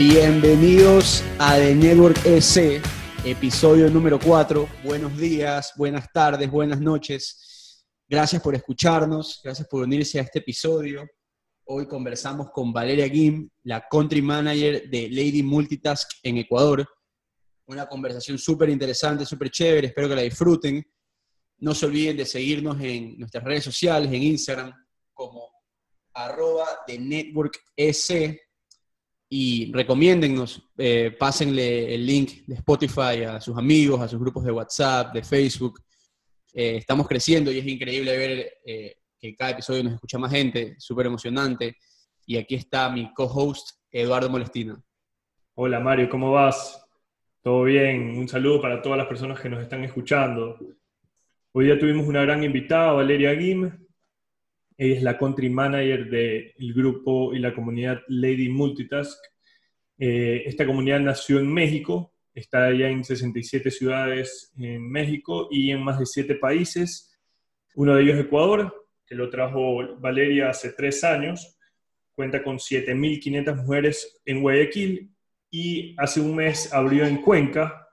Bienvenidos a The Network EC, episodio número 4. Buenos días, buenas tardes, buenas noches. Gracias por escucharnos, gracias por unirse a este episodio. Hoy conversamos con Valeria Gim, la country manager de Lady Multitask en Ecuador. Una conversación súper interesante, súper chévere, espero que la disfruten. No se olviden de seguirnos en nuestras redes sociales, en Instagram, como arroba de Network EC y recomiéndennos, eh, pásenle el link de Spotify a sus amigos, a sus grupos de WhatsApp, de Facebook. Eh, estamos creciendo y es increíble ver eh, que cada episodio nos escucha más gente, súper emocionante. Y aquí está mi co-host, Eduardo Molestina. Hola Mario, ¿cómo vas? ¿Todo bien? Un saludo para todas las personas que nos están escuchando. Hoy día tuvimos una gran invitada, Valeria Guim. Ella es la country manager del grupo y la comunidad Lady Multitask. Eh, esta comunidad nació en México, está ya en 67 ciudades en México y en más de 7 países. Uno de ellos Ecuador, que lo trajo Valeria hace 3 años. Cuenta con 7.500 mujeres en Guayaquil y hace un mes abrió en Cuenca.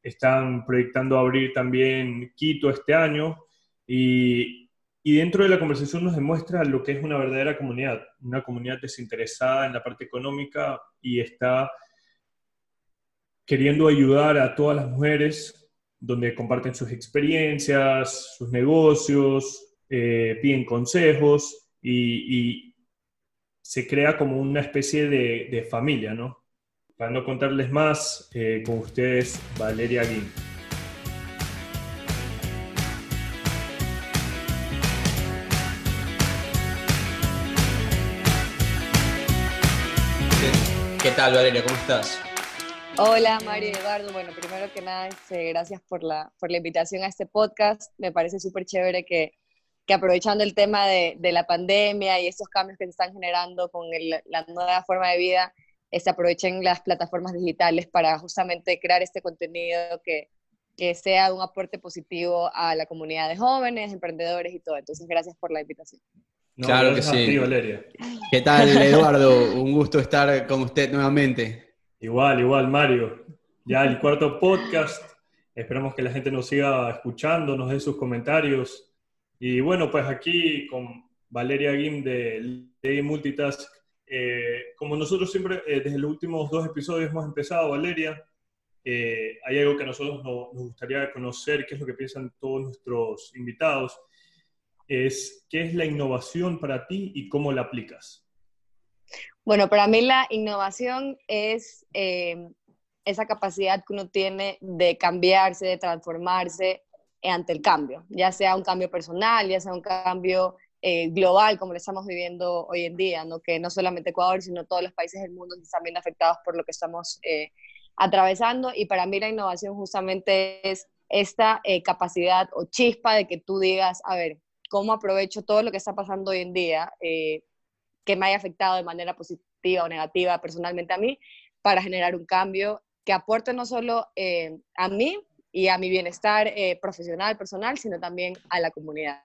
Están proyectando abrir también Quito este año y y dentro de la conversación nos demuestra lo que es una verdadera comunidad, una comunidad desinteresada en la parte económica y está queriendo ayudar a todas las mujeres, donde comparten sus experiencias, sus negocios, eh, piden consejos y, se crea como una especie de, familia, ¿no? Para no contarles más, eh, con ustedes Valeria Guín. Tal, Valeria? ¿Cómo estás? Hola, Mario y Eduardo. Bueno, primero que nada, este, gracias por la, por la invitación a este podcast. Me parece súper chévere que, que, aprovechando el tema de, de, la pandemia y estos cambios que se están generando con la nueva forma de vida, se este, aprovechen las plataformas digitales para justamente crear este contenido que, que sea un aporte positivo a la comunidad de jóvenes, emprendedores y todo. Entonces, gracias por la invitación claro que sí. ¿Qué tal, Eduardo? Un gusto estar con usted nuevamente. Igual, igual, Mario. Ya el cuarto podcast. Esperamos que la gente nos siga escuchando, nos dé sus comentarios. Y bueno, pues aquí con Valeria Gim de Lady Multitask. Eh, como nosotros siempre, eh, desde los últimos dos episodios hemos empezado, Valeria, eh, hay algo que a nosotros nos gustaría conocer, qué es lo que piensan todos nuestros invitados es qué es la innovación para ti y cómo la aplicas. Bueno, para mí la innovación es eh, esa capacidad que uno tiene de cambiarse, de transformarse ante el cambio, ya sea un cambio personal, ya sea un cambio eh, global como lo estamos viviendo hoy en día, ¿no? que no solamente Ecuador, sino todos los países del mundo están viendo afectados por lo que estamos eh, atravesando. Y para mí la innovación justamente es esta capacidad o chispa de que tú digas, a ver, cómo aprovecho todo lo que está pasando hoy en día, eh, que me haya afectado de manera positiva o negativa personalmente a mí, para generar un cambio que aporte no solo eh, a mí y a mi bienestar eh, profesional, personal, sino también a la comunidad.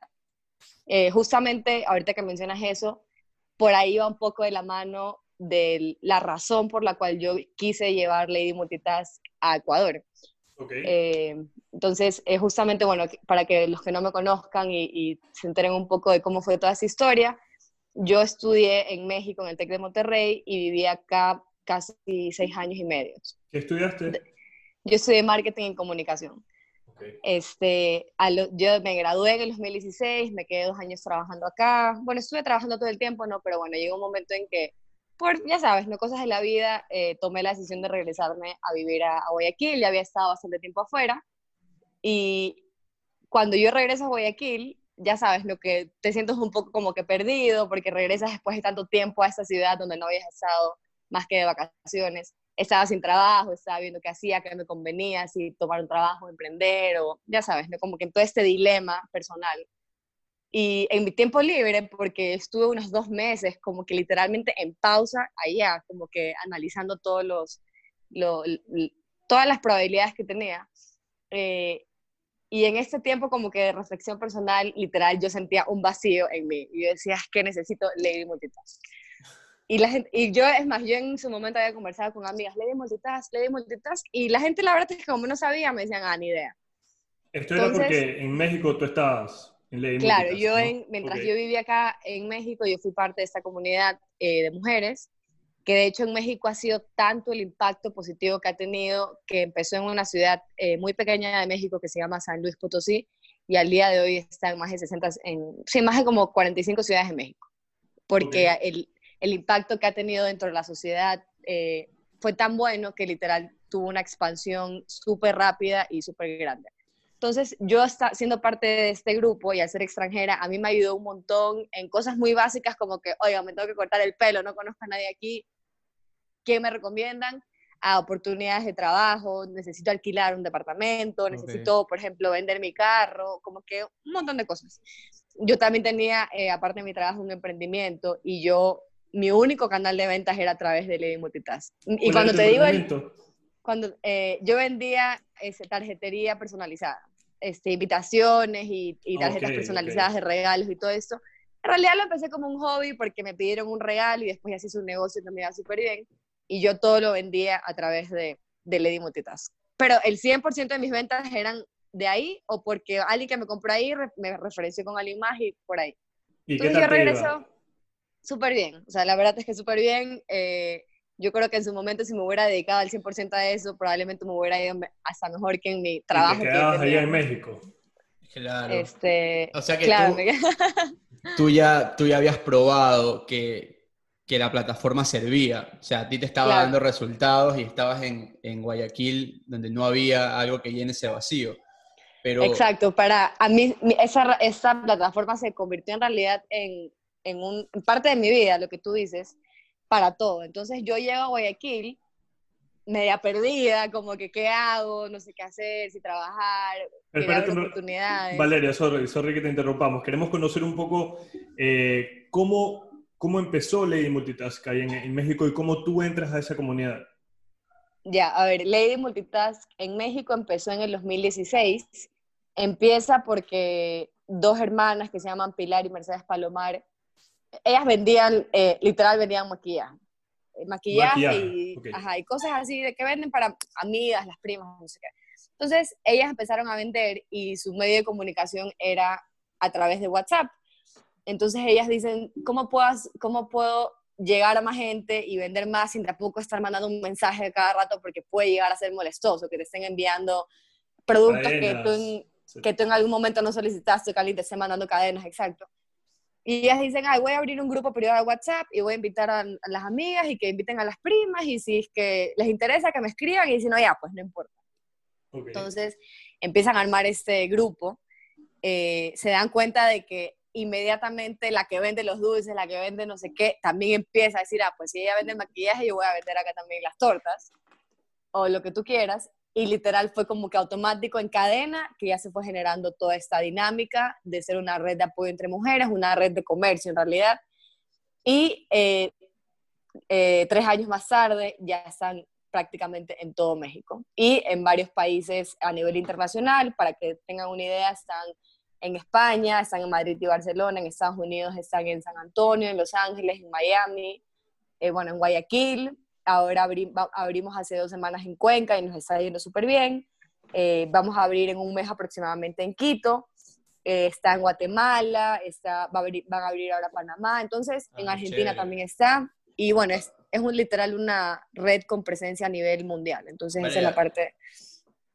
justamente, ahorita que mencionas eso, por ahí va un poco de la mano de la razón por la cual yo quise llevar Lady Multitask a Ecuador. Eh, entonces, es justamente, bueno, para que los que no me conozcan y, se enteren un poco de cómo fue toda esa historia, yo estudié en México, en el TEC de Monterrey, y viví acá casi seis años y medio. ¿Qué estudiaste? Yo estudié marketing y comunicación. Este, yo me gradué en el 2016, me quedé dos años trabajando acá. Bueno, estuve trabajando todo el tiempo, ¿no? Pero bueno, llegó un momento en que por, ya sabes, no cosas de la vida, eh, tomé la decisión de regresarme a vivir a, Guayaquil, ya había estado bastante tiempo afuera, y cuando yo regreso a Guayaquil, ya sabes, lo que te sientes un poco como que perdido, porque regresas después de tanto tiempo a esa ciudad donde no habías estado más que de vacaciones, estaba sin trabajo, estaba viendo qué hacía, qué me convenía, si tomar un trabajo, emprender, o ya sabes, ¿no? como que en todo este dilema personal y en mi tiempo libre, porque estuve unos dos meses como que literalmente en pausa allá, como que analizando todos los, todas las probabilidades que tenía. Eh, y en este tiempo como que de reflexión personal, literal, yo sentía un vacío en mí. Y yo decía, es que necesito Lady Multitask. y, la gente, y yo, es más, yo en su momento había conversado con amigas, le di multitask, le di multitask, y la gente la verdad es que como no sabía, me decían, ah, ni idea. Esto era porque en México tú estabas Lady Claro, yo en, mientras yo vivía acá en México, yo fui parte de esta comunidad eh, de mujeres, que de hecho en México ha sido tanto el impacto positivo que ha tenido, que empezó en una ciudad eh, muy pequeña de México que se llama San Luis Potosí, y al día de hoy está en más de 60, en, sí, más de como 45 ciudades de México, porque el, el impacto que ha tenido dentro de la sociedad eh, fue tan bueno que literal tuvo una expansión súper rápida y súper grande. Entonces, yo está, siendo parte de este grupo y al ser extranjera, a mí me ayudó un montón en cosas muy básicas como que, oiga, me tengo que cortar el pelo, no conozco a nadie aquí, ¿qué me recomiendan? A oportunidades de trabajo, necesito alquilar un departamento, necesito, por ejemplo, vender mi carro, como que un montón de cosas. Yo también tenía, eh, aparte de mi trabajo, un emprendimiento y yo, mi único canal de ventas era a través de Lady Multitask. Y ¿Cuál cuando te digo, el- cuando eh, yo vendía ese, tarjetería personalizada, este, invitaciones y, y tarjetas Ok, personalizadas ok. de regalos y todo esto. En realidad lo empecé como un hobby porque me pidieron un regalo y después ya se hizo un negocio que me iba súper bien y yo todo lo vendía a través de, de Lady Multitask. Pero el 100% de mis ventas eran de ahí o porque alguien que me compró ahí me referenció con alguien más y por ahí. ¿Y qué Entonces tal yo regreso súper bien, o sea, la verdad es que súper bien. eh, yo creo que en su momento si me hubiera dedicado al 100% a eso, probablemente me hubiera ido hasta mejor que en mi ¿Y trabajo. te que quedabas tenía. allá en México? Claro. Este, O sea que claro, tú- tú ya, tú ya habías probado que, que la plataforma servía. O sea, a ti te estaba Claro. dando resultados y estabas en, en Guayaquil donde no había algo que llene ese vacío. Pero, Exacto, para a mí esa, esa plataforma se convirtió en realidad en, en, un, en parte de mi vida, lo que tú dices, para todo. Entonces yo llego a Guayaquil media perdida, como que qué hago, no sé qué hacer, si trabajar, Espérate, un- oportunidades. Valeria, sorry, sorry que te interrumpamos. Queremos conocer un poco eh, cómo, cómo empezó Lady Multitask ahí en, en México y cómo tú entras a esa comunidad. Ya, a ver, Lady Multitask en México empezó en el 2016. Empieza porque dos hermanas que se llaman Pilar y Mercedes Palomar, ellas vendían, eh, literal vendían maquillaje. Eh, Maquillaje, Maquillaje, y, ok. ajá, y cosas así de que venden para amigas, las primas, no sé qué. Entonces, ellas empezaron a vender y su medio de comunicación era a través de WhatsApp. Entonces, ellas dicen, ¿cómo, puedas, cómo puedo llegar a más gente y vender más sin tampoco estar mandando un mensaje cada rato porque puede llegar a ser molestoso, que te estén enviando productos que tú, en, Sí. que tú en algún momento no solicitaste, que alguien te esté mandando cadenas, exacto. Y ellas dicen, ay, voy a abrir un grupo privado de WhatsApp y voy a invitar a, a las amigas y que inviten a las primas y si es que les interesa que me escriban y si no, ya, pues no importa. Entonces empiezan a armar este grupo, eh, se dan cuenta de que inmediatamente la que vende los dulces, la que vende no sé qué, también empieza a decir, ah, pues si ella vende el maquillaje, yo voy a vender acá también las tortas, o lo que tú quieras. Y literal fue como que automático en cadena, que ya se fue generando toda esta dinámica de ser una red de apoyo entre mujeres, una red de comercio en realidad. Y eh, eh, tres años más tarde ya están prácticamente en todo México y en varios países a nivel internacional. Para que tengan una idea, están en España, están en Madrid y Barcelona, en Estados Unidos están en San Antonio, en Los Ángeles, en Miami, eh, bueno, en Guayaquil. Ahora abri abrimos hace dos semanas en Cuenca y nos está yendo súper bien. Eh, vamos a abrir en un mes aproximadamente en Quito. Eh, está en Guatemala, está, va a abrir, van a abrir ahora Panamá. Entonces, en Ah, Argentina chévere. también está. Y bueno, es, es un, literal una red con presencia a nivel mundial. Entonces, esa es la parte.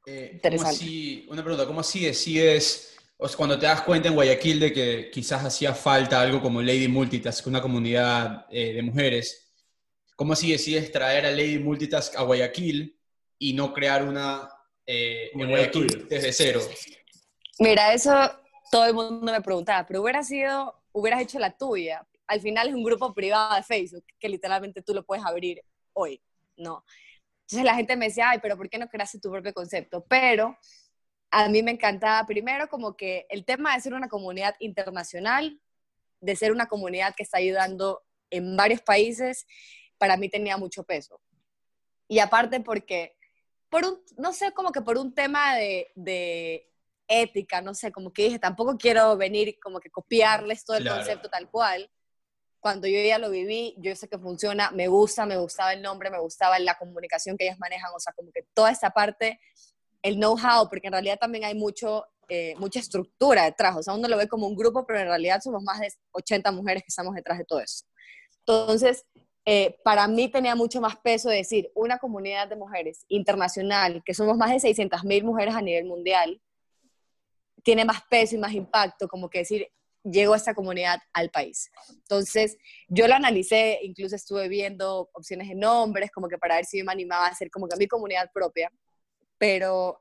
eh, ¿cómo Interesante. así- una pregunta, ¿cómo así decides, o sea, cuando te das cuenta en Guayaquil de que quizás hacía falta algo como Lady Multitask, una comunidad eh, de mujeres, ¿cómo así decides traer a Lady Multitask a Guayaquil y no crear una eh, en Guayaquil desde cero? Mira, eso todo el mundo me preguntaba, pero hubiera sido, hubieras hecho la tuya. Al final es un grupo privado de Facebook que literalmente tú lo puedes abrir hoy, ¿no? Entonces la gente me decía, ay, pero ¿por qué no creaste tu propio concepto? Pero a mí me encantaba primero como que el tema de ser una comunidad internacional, de ser una comunidad que está ayudando en varios países, para mí tenía mucho peso. Y aparte porque, por un, no sé, como que por un tema de, de ética, no sé, como que dije, tampoco quiero venir como que copiarles todo el Claro. concepto tal cual. cuando yo ya lo viví, yo sé que funciona, me gusta, me gustaba el nombre, me gustaba la comunicación que ellas manejan, o sea, como que toda esa parte, el know-how, porque en realidad también hay mucho, eh, mucha estructura detrás, o sea, uno lo ve como un grupo, pero en realidad somos más de 80 mujeres que estamos detrás de todo eso. Entonces, eh, para mí tenía mucho más peso decir, una comunidad de mujeres internacional, que somos más de 600 mil mujeres a nivel mundial, tiene más peso y más impacto, como que decir, llegó esta comunidad al país. Entonces, yo lo analicé, incluso estuve viendo opciones de nombres, como que para ver si yo me animaba a hacer como que mi comunidad propia, pero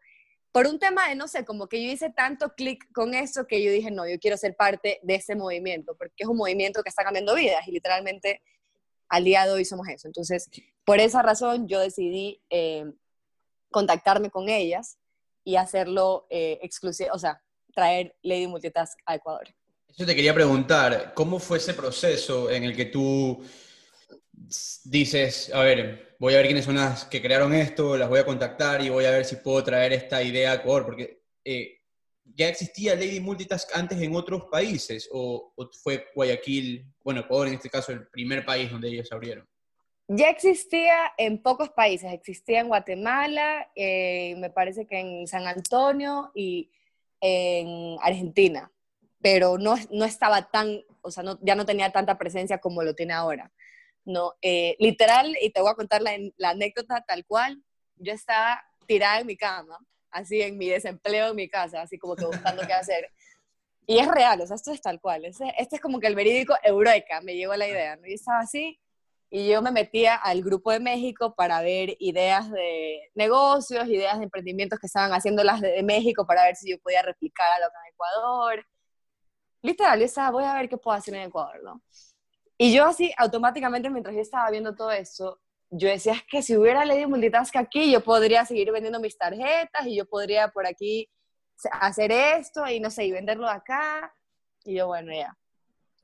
por un tema de, no sé, como que yo hice tanto clic con eso que yo dije, no, yo quiero ser parte de ese movimiento, porque es un movimiento que está cambiando vidas y literalmente al día de hoy somos eso. Entonces, por esa razón yo decidí eh, contactarme con ellas y hacerlo eh, exclusivo, o sea, traer Lady Multitask a Ecuador. Yo te quería preguntar, ¿cómo fue ese proceso en el que tú dices, a ver, voy a ver quiénes son las que crearon esto, las voy a contactar y voy a ver si puedo traer esta idea a Ecuador? Porque eh, ya existía Lady Multitask antes en otros países, o, fue Guayaquil, bueno, Ecuador en este caso, el primer país donde ellos abrieron. Ya existía en pocos países, existía en Guatemala, me parece que en San Antonio y en Argentina pero no, no estaba tan, o sea, no, ya no tenía tanta presencia como lo tiene ahora. No, eh, literal, y te voy a contar la, la, anécdota tal cual, yo estaba tirada en mi cama, así en mi desempleo en mi casa, así como que buscando qué hacer. Y es real, o sea, esto es tal cual. Este, es como que el verídico Eureka, me llegó la idea. ¿no? Y estaba así, y yo me metía al grupo de México para ver ideas de negocios, ideas de emprendimientos que estaban haciendo las de, de México para ver si yo podía replicar a lo que en Ecuador literal, yo estaba, voy a ver qué puedo hacer en Ecuador, ¿no? Y yo así, automáticamente, mientras yo estaba viendo todo eso, yo decía, es que si hubiera leído multitask aquí, yo podría seguir vendiendo mis tarjetas y yo podría por aquí hacer esto y no sé, y venderlo acá. Y yo, bueno, ya.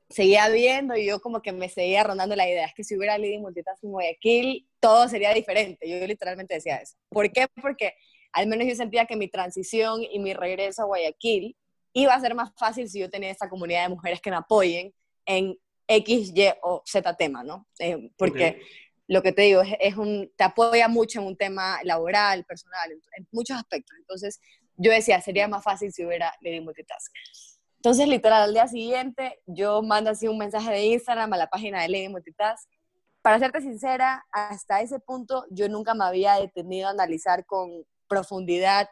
Seguía viendo y yo como que me seguía rondando la idea, es que si hubiera leído multitask en Guayaquil, todo sería diferente. Yo literalmente decía eso. ¿Por qué? Porque al menos yo sentía que mi transición y mi regreso a Guayaquil iba a ser más fácil si yo tenía esta comunidad de mujeres que me apoyen en X, Y o Z tema, ¿no? Eh, porque lo que te digo es, un, te apoya mucho en un tema laboral, personal, en, muchos aspectos. Entonces, yo decía, sería más fácil si hubiera Lady Multitask. Entonces, literal, al día siguiente, yo mando así un mensaje de Instagram a la página de Lady Multitask. Para serte sincera, hasta ese punto yo nunca me había detenido a analizar con profundidad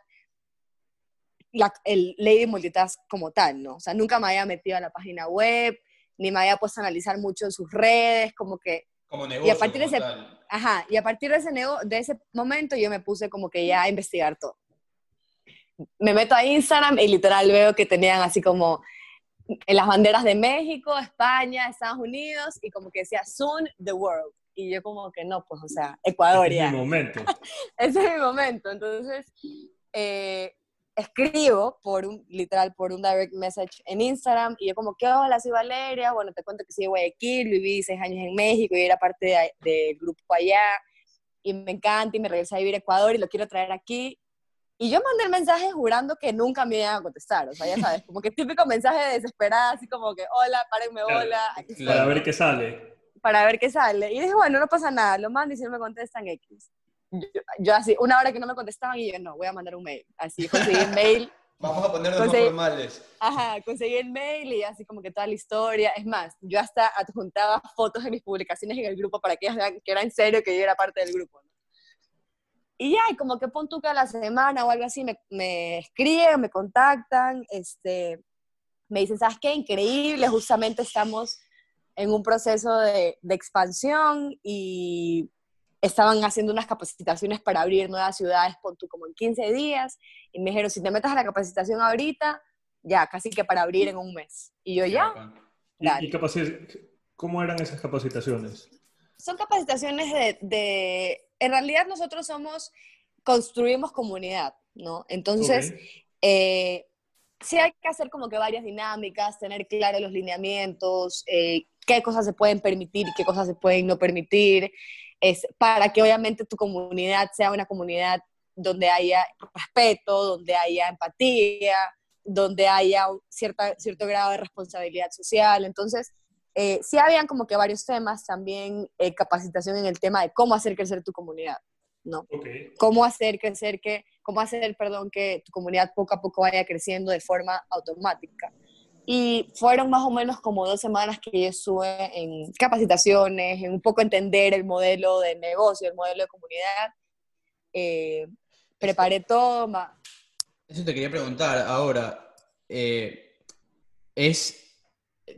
el Lady Multitask como tal, ¿no? O sea, nunca me había metido a la página web, ni me había puesto a analizar mucho en sus redes, como que... Como negocio, y a partir de ese, Ajá, y a partir de ese, de ese momento yo me puse como que ya a investigar todo. Me meto a Instagram y literal veo que tenían así como en las banderas de México, España, Estados Unidos, y como que decía, soon the world. Y yo como que no, pues, o sea, Ecuador ya. Ese es mi momento. Ese es mi momento. Entonces, eh, escribo por un, literal, por un direct message en Instagram y yo como, ¿qué hola? Soy Valeria, bueno, te cuento que soy de Guayaquil, viví seis años en México y era parte del grupo allá y me encanta y me regresé a vivir a Ecuador y lo quiero traer aquí. Y yo mandé el mensaje jurando que nunca me iban a contestar, o sea, ya sabes, como que típico mensaje desesperado, así como que, hola, párenme, hola. Aquí Para ver qué sale. Para ver qué sale. Y dije, bueno, no pasa nada, lo mando y si no me contestan, X yo, así, una hora que no me contestaban y yo, no, voy a mandar un mail. Así conseguí el mail. Vamos a ponernos conseguí, formales. Ajá, conseguí el mail y así como que toda la historia. Es más, yo hasta adjuntaba fotos de mis publicaciones en el grupo para que ellos vean que era en serio que yo era parte del grupo. Y ya, y como que pon tú que a la semana o algo así me, me escriben, me contactan, este, me dicen, ¿sabes qué? Increíble, justamente estamos en un proceso de, de expansión y estaban haciendo unas capacitaciones para abrir nuevas ciudades, pon tú como en 15 días, y me dijeron, si te metes a la capacitación ahorita, ya, casi que para abrir en un mes. Y yo ya. ¿Y, cómo eran esas capacitaciones? Son capacitaciones de, de, en realidad nosotros somos, construimos comunidad, ¿no? Entonces, eh, sí hay que hacer como que varias dinámicas, tener claros los lineamientos, eh, qué cosas se pueden permitir y qué cosas se pueden no permitir es para que obviamente tu comunidad sea una comunidad donde haya respeto, donde haya empatía, donde haya cierta, cierto grado de responsabilidad social. Entonces, eh, sí habían como que varios temas, también eh, capacitación en el tema de cómo hacer crecer tu comunidad, ¿no? Cómo hacer crecer que, cómo hacer, perdón, que tu comunidad poco a poco vaya creciendo de forma automática. Y fueron más o menos como dos semanas que yo estuve en capacitaciones, en un poco entender el modelo de negocio, el modelo de comunidad. Eh, preparé todo. Eso te quería preguntar ahora. Eh, ¿Es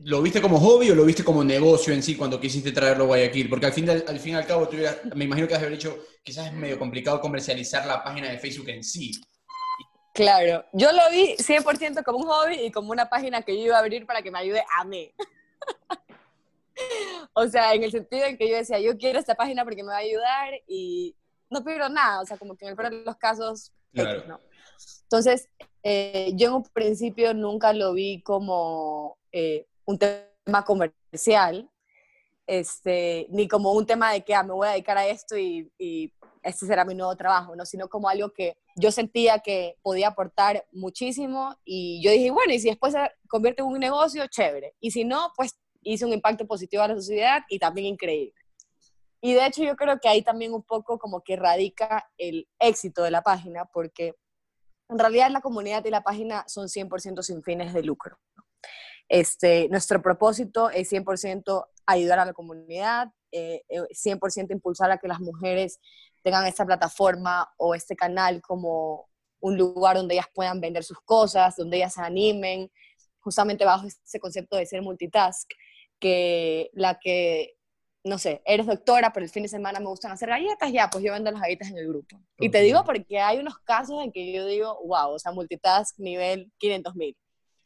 ¿Lo viste como hobby o lo viste como negocio en sí cuando quisiste traerlo a Guayaquil? Porque al fin, al fin y al cabo, me imagino que has haber dicho, quizás es medio complicado comercializar la página de Facebook en sí. Claro, yo lo vi 100% como un hobby y como una página que yo iba a abrir para que me ayude a mí. o sea, en el sentido en que yo decía, yo quiero esta página porque me va a ayudar y no pierdo nada, o sea, como que en el peor de los casos, ¿no? Entonces, eh, yo en un principio nunca lo vi como eh, un tema comercial, este, ni como un tema de que ah, me voy a dedicar a esto y, y este será mi nuevo trabajo, ¿no? sino como algo que yo sentía que podía aportar muchísimo y yo dije, bueno, y si después se convierte en un negocio, chévere. Y si no, pues hice un impacto positivo a la sociedad y también increíble. Y de hecho yo creo que ahí también un poco como que radica el éxito de la página, porque en realidad la comunidad y la página son 100% sin fines de lucro. Este, nuestro propósito es 100% ayudar a la comunidad, 100% eh, impulsar a que las mujeres tengan esta plataforma o este canal como un lugar donde ellas puedan vender sus cosas, donde ellas se animen, justamente bajo ese concepto de ser multitask, que la que, no sé, eres doctora, pero el fin de semana me gustan hacer galletas, ya, pues yo vendo las galletas en el grupo. Y te digo porque hay unos casos en que yo digo, wow, o sea, multitask nivel 500 mil.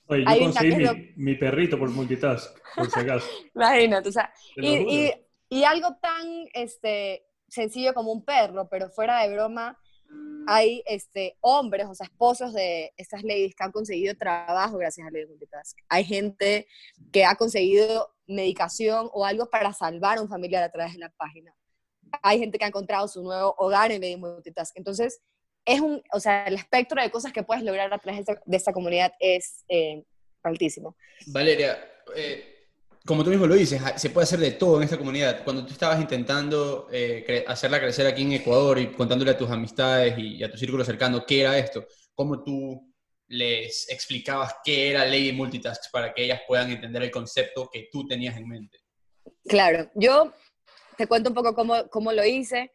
Oye, yo conseguí mi, perrito por multitask, por si acaso. Imagínate, o sea, y, y, algo tan este, sencillo como un perro, pero fuera de broma, hay este, hombres, o sea, esposos de estas ladies que han conseguido trabajo gracias a de Multitask. Hay gente que ha conseguido medicación o algo para salvar a un familiar a través de la página. Hay gente que ha encontrado su nuevo hogar en de Multitask. Entonces, es un, o sea, el espectro de cosas que puedes lograr a través de esta, comunidad es eh, altísimo. Valeria, eh, como tú mismo lo dices, se puede hacer de todo en esta comunidad. Cuando tú estabas intentando eh, hacerla crecer aquí en Ecuador y contándole a tus amistades y, a tu círculo cercano qué era esto, ¿cómo tú les explicabas qué era Lady Multitask para que ellas puedan entender el concepto que tú tenías en mente? Claro, yo te cuento un poco cómo, cómo lo hice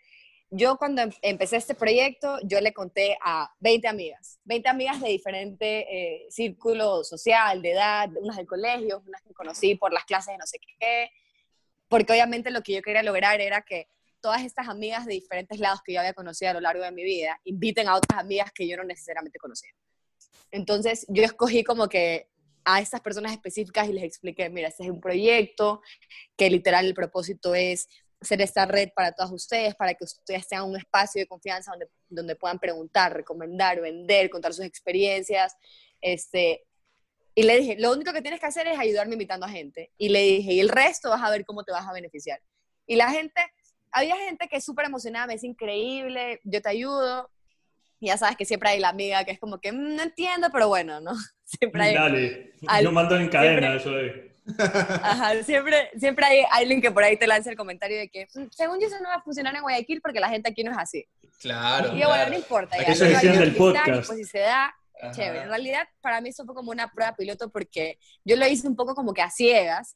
yo cuando em, empecé este proyecto, yo le conté a 20 amigas, 20 amigas de diferente eh, círculo social, de edad, unas del colegio, unas que conocí por las clases de no sé qué, porque obviamente lo que yo quería lograr era que todas estas amigas de diferentes lados que yo había conocido a lo largo de mi vida inviten a otras amigas que yo no necesariamente conocía. Entonces yo escogí como que a estas personas específicas y les expliqué, mira, este es un proyecto que literal el propósito es hacer esta red para todas ustedes, para que ustedes tengan un espacio de confianza donde, donde puedan preguntar, recomendar, vender, contar sus experiencias. Este, y le dije, lo único que tienes que hacer es ayudarme invitando a gente. Y le dije, y el resto vas a ver cómo te vas a beneficiar. Y la gente, había gente que es súper emocionada, me dice, increíble, yo te ayudo. Y ya sabes que siempre hay la amiga que es como que, mm, no entiendo, pero bueno, ¿no? Siempre hay... Dale, yo mando en cadena eso de... Ajá, siempre, siempre hay alguien que por ahí te lanza el comentario de que, mm, según yo, eso no va a funcionar en Guayaquil porque la gente aquí no es así. Claro. Y bueno, no importa. Ya, eso decían del podcast. pues si se da, chévere. En realidad, para mí eso fue como una prueba piloto porque yo lo hice un poco como que a ciegas.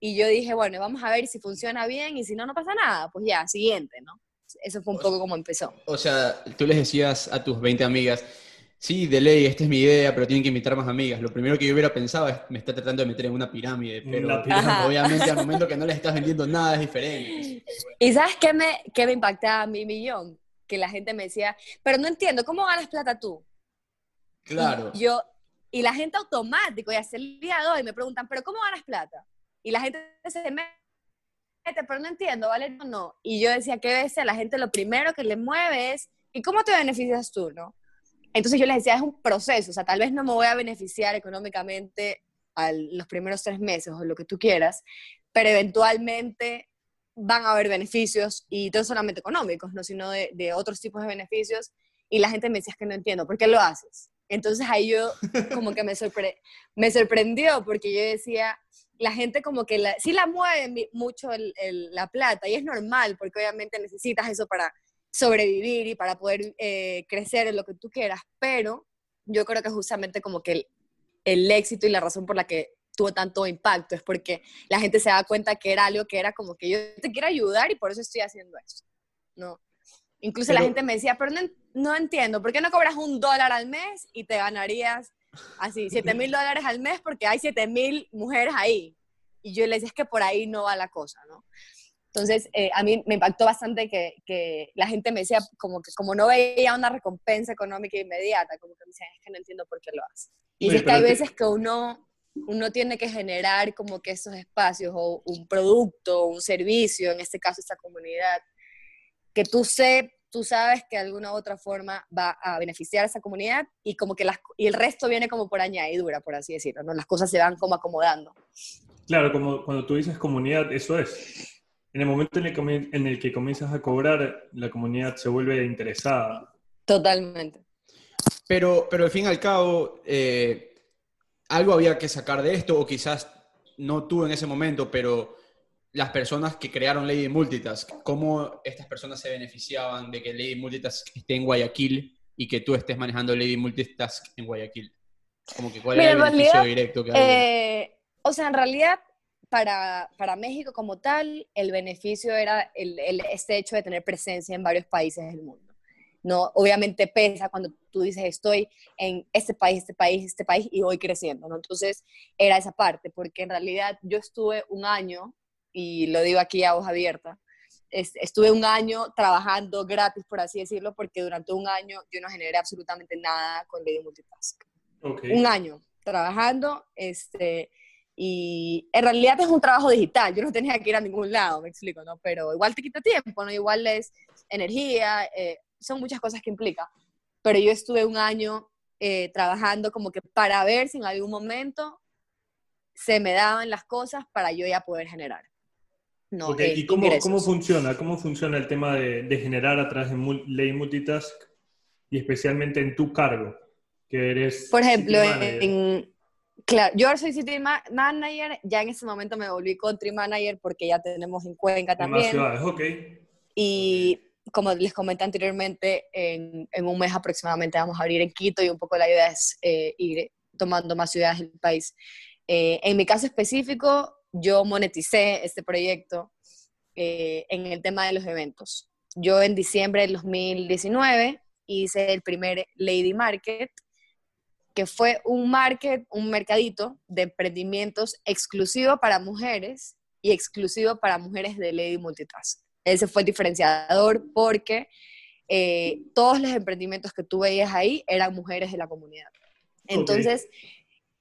Y yo dije, bueno, vamos a ver si funciona bien y si no, no pasa nada. Pues ya, siguiente, ¿no? Eso fue un poco como empezó. O sea, tú les decías a tus 20 amigas, sí, de ley, esta es mi idea, pero tienen que invitar más amigas. Lo primero que yo hubiera pensado es, me está tratando de meter en una pirámide, pero obviamente al momento que no les estás vendiendo nada es diferente. ¿Y sabes qué me, qué me impactaba a mi millón? Que la gente me decía, pero no entiendo, ¿cómo ganas plata tú? Claro. Y yo, y la gente automático, y hasta el día de hoy me preguntan, ¿pero cómo ganas plata? Y la gente se mete, pero no entiendo, ¿vale? No, no. Y yo decía que a veces a la gente lo primero que le mueve es, ¿y cómo te beneficias tú, no? Entonces yo les decía, es un proceso, o sea, tal vez no me voy a beneficiar económicamente a los primeros tres meses o lo que tú quieras, pero eventualmente van a haber beneficios y no solamente económicos, ¿no? sino de, otros tipos de beneficios. Y la gente me decía, es que no entiendo, ¿por qué lo haces? Entonces ahí yo como que me sorprendió porque yo decía, la gente como que la, sí la mueve mucho la plata y es normal porque obviamente necesitas eso para sobrevivir y para poder eh, crecer en lo que tú quieras, pero yo creo que justamente como que el, el éxito y la razón por la que tuvo tanto impacto es porque la gente se da cuenta que era algo que era como que yo te quiero ayudar y por eso estoy haciendo eso, ¿no? Incluso la gente me decía, pero no, no, entiendo, ¿por qué no cobras un dólar al mes y te ganarías así, 7 mil dólares al mes porque hay 7 mil mujeres ahí? Y yo le decía, es que por ahí no va la cosa, ¿no? Entonces, eh, a mí me impactó bastante que, que, la gente me decía, como que como no veía una recompensa económica inmediata, como que me decían, es que no entiendo por qué lo haces. Y es que hay veces que uno, uno tiene que generar como que esos espacios o un producto, un servicio, en este caso esta comunidad, que tú sé, tú sabes que de alguna u otra forma va a beneficiar a esa comunidad y como que las, y el resto viene como por añadidura, por así decirlo, ¿no? Las cosas se van como acomodando. Claro, como cuando tú dices comunidad, eso es. En el momento en el, que, en el que comienzas a cobrar, la comunidad se vuelve interesada. Totalmente. Pero, pero al fin y al cabo, eh, algo había que sacar de esto, o quizás no tú en ese momento, pero las personas que crearon Lady Multitask, cómo estas personas se beneficiaban de que Lady Multitask esté en Guayaquil y que tú estés manejando Lady Multitask en Guayaquil. Como que cuál era el beneficio directo que eh, o sea, en realidad, para, para, México como tal, el beneficio era el, el, este hecho de tener presencia en varios países del mundo. No, obviamente pesa cuando tú dices estoy en este país, este país, este país y voy creciendo, ¿no? Entonces era esa parte, porque en realidad yo estuve un año y lo digo aquí a voz abierta, estuve un año trabajando gratis, por así decirlo, porque durante un año yo no generé absolutamente nada con Lady Multitask. Un año trabajando, este, y en realidad es un trabajo digital, yo no tenía que ir a ningún lado, me explico, ¿no? Pero igual te quita tiempo, ¿no? Igual es energía, eh, son muchas cosas que implica. Pero yo estuve un año eh, trabajando como que para ver si en algún momento se me daban las cosas para yo ya poder generar. No, ¿Y cómo, cómo, funciona? ¿Cómo funciona el tema de, de, generar a través de Ley Multitask y especialmente en tu cargo? Que eres. Por ejemplo, en, claro, yo soy City Manager, ya en ese momento me volví Country Manager porque ya tenemos en Cuenca también. En ciudades, ok. Y como les comenté anteriormente, en, en, un mes aproximadamente vamos a abrir en Quito y un poco la idea es eh, ir tomando más ciudades del país. Eh, en mi caso específico, yo moneticé este proyecto eh, en el tema de los eventos. Yo en diciembre del 2019 hice el primer Lady Market, que fue un market, un mercadito de emprendimientos exclusivo para mujeres y exclusivo para mujeres de Lady Multitask. Ese fue el diferenciador porque eh, todos los emprendimientos que tú veías ahí eran mujeres de la comunidad. Entonces,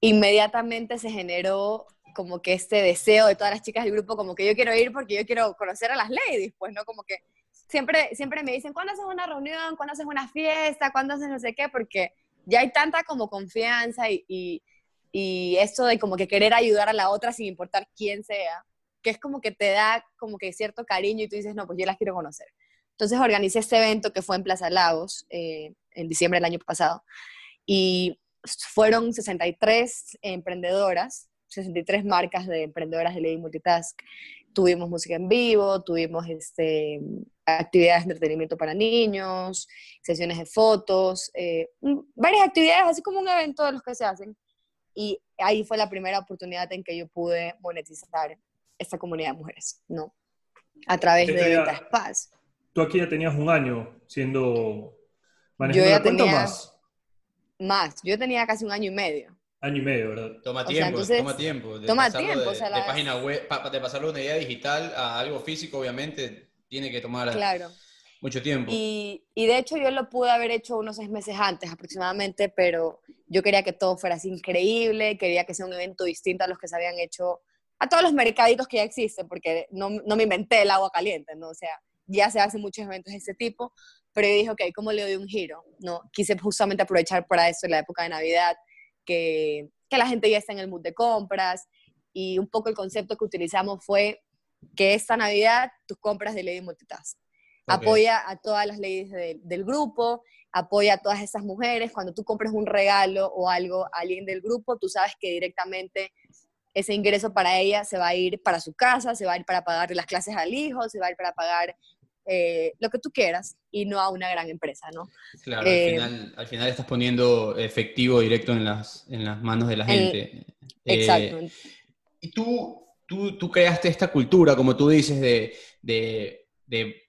inmediatamente se generó como que este deseo de todas las chicas del grupo, como que yo quiero ir porque yo quiero conocer a las ladies, pues, ¿no? Como que siempre, siempre me dicen, ¿cuándo haces una reunión? ¿Cuándo haces una fiesta? ¿Cuándo haces no sé qué? Porque ya hay tanta como confianza y, y, y eso de como que querer ayudar a la otra sin importar quién sea, que es como que te da como que cierto cariño y tú dices, no, pues yo las quiero conocer. Entonces organicé este evento que fue en Plaza Lagos eh, en diciembre del año pasado y fueron 63 emprendedoras 63 marcas de emprendedoras de Lady Multitask. Tuvimos música en vivo, tuvimos este, actividades de entretenimiento para niños, sesiones de fotos, eh, varias actividades, así como un evento de los que se hacen. Y ahí fue la primera oportunidad en que yo pude monetizar esta comunidad de mujeres, ¿no? A través de Ventas Paz. Tú aquí ya tenías un año siendo yo ya tenía más? Más, yo tenía casi un año y medio. Año y medio, ¿verdad? Toma tiempo, toma tiempo. De toma tiempo. De, o sea, de página web, de pasarlo de una idea digital a algo físico, obviamente, tiene que tomar claro. mucho tiempo. Y, y, de hecho yo lo pude haber hecho unos seis meses antes aproximadamente, pero yo quería que todo fuera así increíble, quería que sea un evento distinto a los que se habían hecho, a todos los mercaditos que ya existen, porque no, no me inventé el agua caliente, ¿no? O sea, ya se hacen muchos eventos de ese tipo, pero yo dije, ok, ¿cómo le doy un giro? ¿No? Quise justamente aprovechar para eso la época de Navidad, que, que, la gente ya está en el mood de compras y un poco el concepto que utilizamos fue que esta Navidad tus compras de Lady Multitask. Apoya a todas las ladies del grupo, apoya a todas esas mujeres. Cuando tú compras un regalo o algo a alguien del grupo, tú sabes que directamente ese ingreso para ella se va a ir para su casa, se va a ir para pagar las clases al hijo, se va a ir para pagar eh, lo que tú quieras y no a una gran empresa, ¿no? Claro, al, eh, final, al, final, estás poniendo efectivo directo en las, en las manos de la gente. exacto. y tú, tú, tú, creaste esta cultura, como tú dices, de, de, de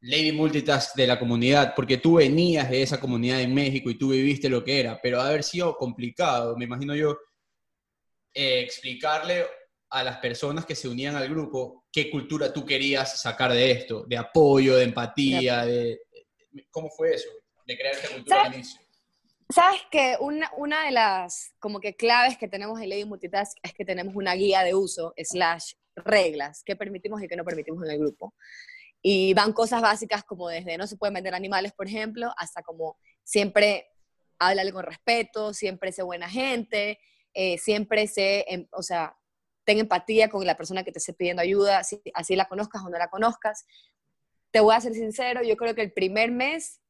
Lady Multitask de la comunidad, porque tú venías de esa comunidad en México y tú viviste lo que era, pero haber sido complicado, me imagino yo, eh, explicarle a las personas que se unían al grupo qué cultura tú querías sacar de esto, de apoyo, de empatía, de... ¿Cómo fue eso? De crear esta cultura al inicio. Sabes que una, una de las como que claves que tenemos en Lady Multitask es que tenemos una guía de uso slash reglas que permitimos y que no permitimos en el grupo. Y van cosas básicas como desde no se pueden vender animales, por ejemplo, hasta como siempre háblale con respeto, siempre sé buena gente, eh, siempre sé, em, o sea, ten empatía con la persona que te esté pidiendo ayuda, así la conozcas o no la conozcas. Te voy a ser sincero, yo creo que el primer mes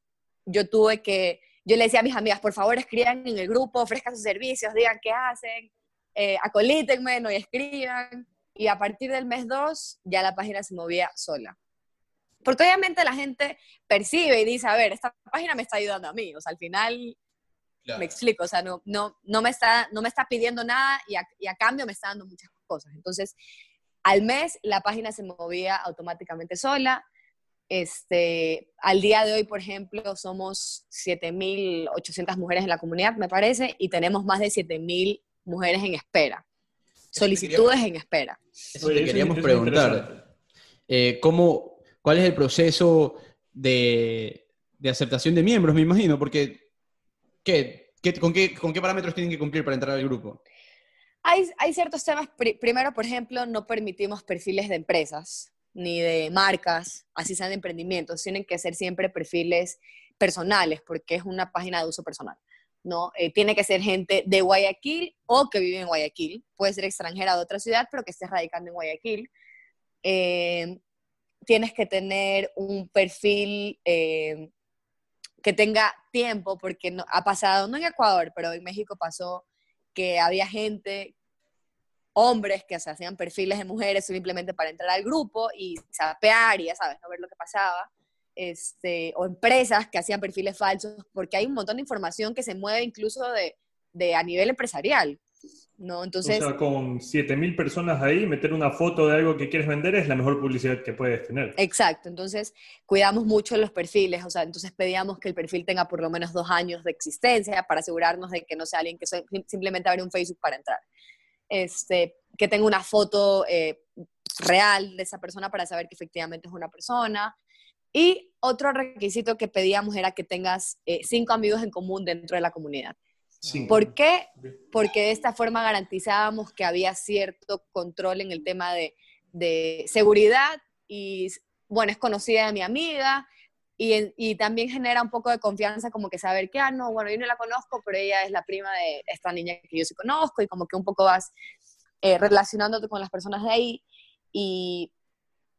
yo tuve que, yo le decía a mis amigas, por favor escriban en el grupo, ofrezcan sus servicios, digan qué hacen, eh, acolítenme, no y escriban. Y a partir del mes 2 ya la página se movía sola. Porque obviamente la gente percibe y dice, a ver, esta página me está ayudando a mí. O sea, al final, me explico, o sea, no, no, no, me, está, no me está pidiendo nada y a, y a cambio me está dando muchas cosas. Entonces, al mes la página se movía automáticamente sola. Este, al día de hoy, por ejemplo, somos 7.800 mujeres en la comunidad, me parece, y tenemos más de 7.000 mujeres en espera. Solicitudes en espera. Eso te queríamos preguntar. Eh, ¿Cómo, ¿Cuál es el proceso de, aceptación de miembros, me imagino? Porque, ¿qué, con, qué, ¿con qué parámetros tienen que cumplir para entrar al grupo? Hay, hay ciertos temas. primero, por ejemplo, no permitimos perfiles de empresas ni de marcas, así sean de emprendimientos. Tienen que ser siempre perfiles personales, porque es una página de uso personal. ¿no? Eh, tiene que ser gente de Guayaquil o que vive en Guayaquil. Puede ser extranjera de otra ciudad, pero que esté radicando en Guayaquil. Eh, tienes que tener un perfil eh, que tenga tiempo, porque no, ha pasado, no en Ecuador, pero en México pasó que había gente, hombres que se hacían perfiles de mujeres simplemente para entrar al grupo y sapear y ya sabes, no ver lo que pasaba. Este, o empresas que hacían perfiles falsos, porque hay un montón de información que se mueve incluso de, de a nivel empresarial. ¿no? Entonces, o sea, con 7.000 personas ahí, meter una foto de algo que quieres vender es la mejor publicidad que puedes tener. Exacto, entonces cuidamos mucho los perfiles, o sea, entonces pedíamos que el perfil tenga por lo menos dos años de existencia para asegurarnos de que no sea alguien que simplemente abre un Facebook para entrar. Este, que tenga una foto eh, real de esa persona para saber que efectivamente es una persona. Y otro requisito que pedíamos era que tengas eh, cinco amigos en común dentro de la comunidad. ¿Por qué? Porque de esta forma garantizábamos que había cierto control en el tema de, seguridad y, bueno, es conocida de mi amiga y, también genera un poco de confianza como que saber que, ah, no, bueno, yo no la conozco, pero ella es la prima de esta niña que yo sí conozco y como que un poco vas eh, relacionándote con las personas de ahí y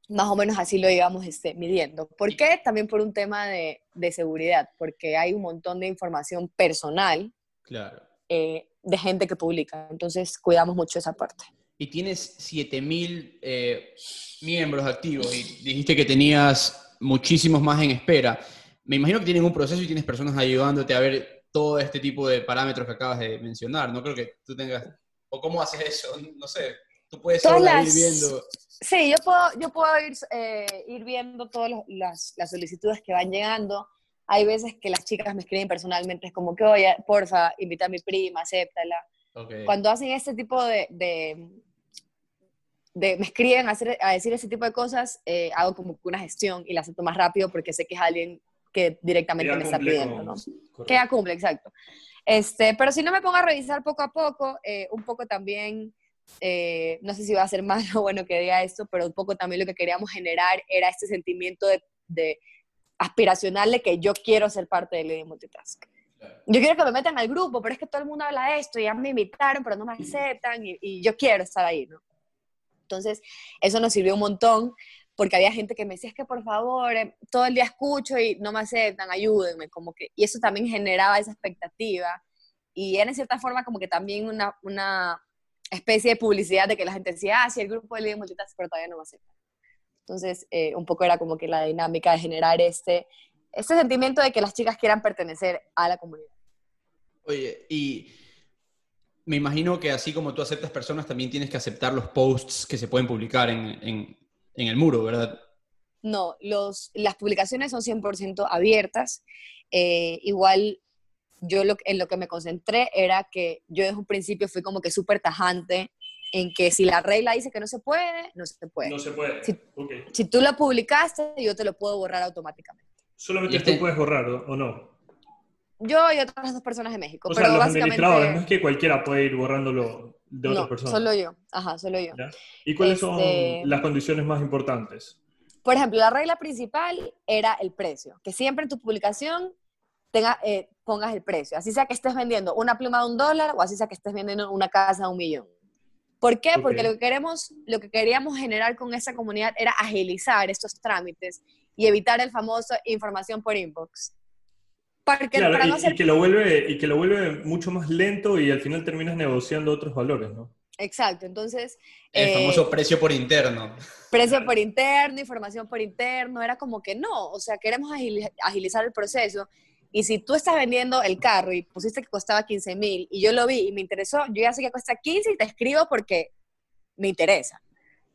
más o menos así lo íbamos este, midiendo. ¿Por qué? También por un tema de, de seguridad, porque hay un montón de información personal Claro. Eh, de gente que publica. Entonces, cuidamos mucho esa parte. Y tienes 7000 eh, miembros activos y dijiste que tenías muchísimos más en espera. Me imagino que tienen un proceso y tienes personas ayudándote a ver todo este tipo de parámetros que acabas de mencionar. No creo que tú tengas. ¿O cómo haces eso? No sé. Tú puedes ir viendo. Sí, yo puedo, yo puedo ir, eh, ir viendo todas las, las solicitudes que van llegando hay veces que las chicas me escriben personalmente, es como que, oye, porfa, invita a mi prima, acéptala. Cuando hacen ese tipo de, de, me escriben a, hacer, a, decir ese tipo de cosas, eh, hago como una gestión y la acepto más rápido porque sé que es alguien que directamente me está pidiendo, ¿no? Que ya cumple, exacto. Este, pero si no me pongo a revisar poco a poco, eh, un poco también, eh, no sé si va a ser malo o bueno que diga esto, pero un poco también lo que queríamos generar era este sentimiento de, de aspiracional de que yo quiero ser parte de Lady Multitask. Yo quiero que me metan al grupo, pero es que todo el mundo habla de esto, y ya me invitaron, pero no me aceptan, y, yo quiero estar ahí, ¿no? Entonces, eso nos sirvió un montón, porque había gente que me decía, es que por favor, eh, todo el día escucho y no me aceptan, ayúdenme, como que, y eso también generaba esa expectativa, y era en cierta forma como que también una, una especie de publicidad de que la gente decía, ah, sí, el grupo de líderes multitask, pero todavía no va a ser. Entonces, eh, un poco era como que la dinámica de generar este, este sentimiento de que las chicas quieran pertenecer a la comunidad. Oye, y me imagino que así como tú aceptas personas, también tienes que aceptar los posts que se pueden publicar en, en, en el muro, ¿verdad? No, los, las publicaciones son 100% abiertas. Eh, igual yo lo, en lo que me concentré era que yo desde un principio fui como que súper tajante en que si la regla dice que no se puede, no se puede. No se puede. Si, si tú lo publicaste, yo te lo puedo borrar automáticamente. ¿Solamente este... tú puedes borrar o no? Yo y otras dos personas de México. O pero sea, los básicamente... administradores, no es que cualquiera puede ir borrándolo de otras no, personas. solo yo. Ajá, solo yo. ¿Ya? ¿Y cuáles Este- son las condiciones más importantes? Por ejemplo, la regla principal era el precio. Que siempre en tu publicación tenga, eh, pongas el precio. Así sea que estés vendiendo una pluma de un dólar o así sea que estés vendiendo una casa de un millón. ¿Por qué? Ok. Porque lo que, queremos, lo que queríamos generar con esa comunidad era agilizar estos trámites y evitar el famoso información por inbox. Porque Claro, para y, no y hacer que lo vuelve, y que lo vuelve mucho más lento y al final terminas negociando otros valores, ¿no? Exacto, entonces... El eh, famoso precio por interno. precio por interno, información por interno, era como que no, o sea, queremos agili- agilizar el proceso. Y si tú estás vendiendo el carro y pusiste que costaba 15 mil y yo lo vi y me interesó, yo ya sé que cuesta 15 y te escribo porque me interesa.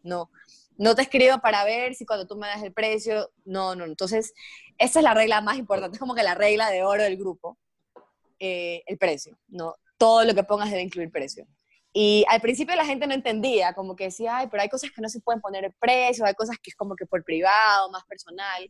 No, no te escribo para ver si cuando tú me das el precio, no, no. Entonces, esa es la regla más importante, es como que la regla de oro del grupo, eh, el precio, ¿no? Todo lo que pongas debe incluir precio. Y al principio la gente no entendía, como que decía, ay, pero hay cosas que no se pueden poner el precio, hay cosas que es como que por privado, más personal.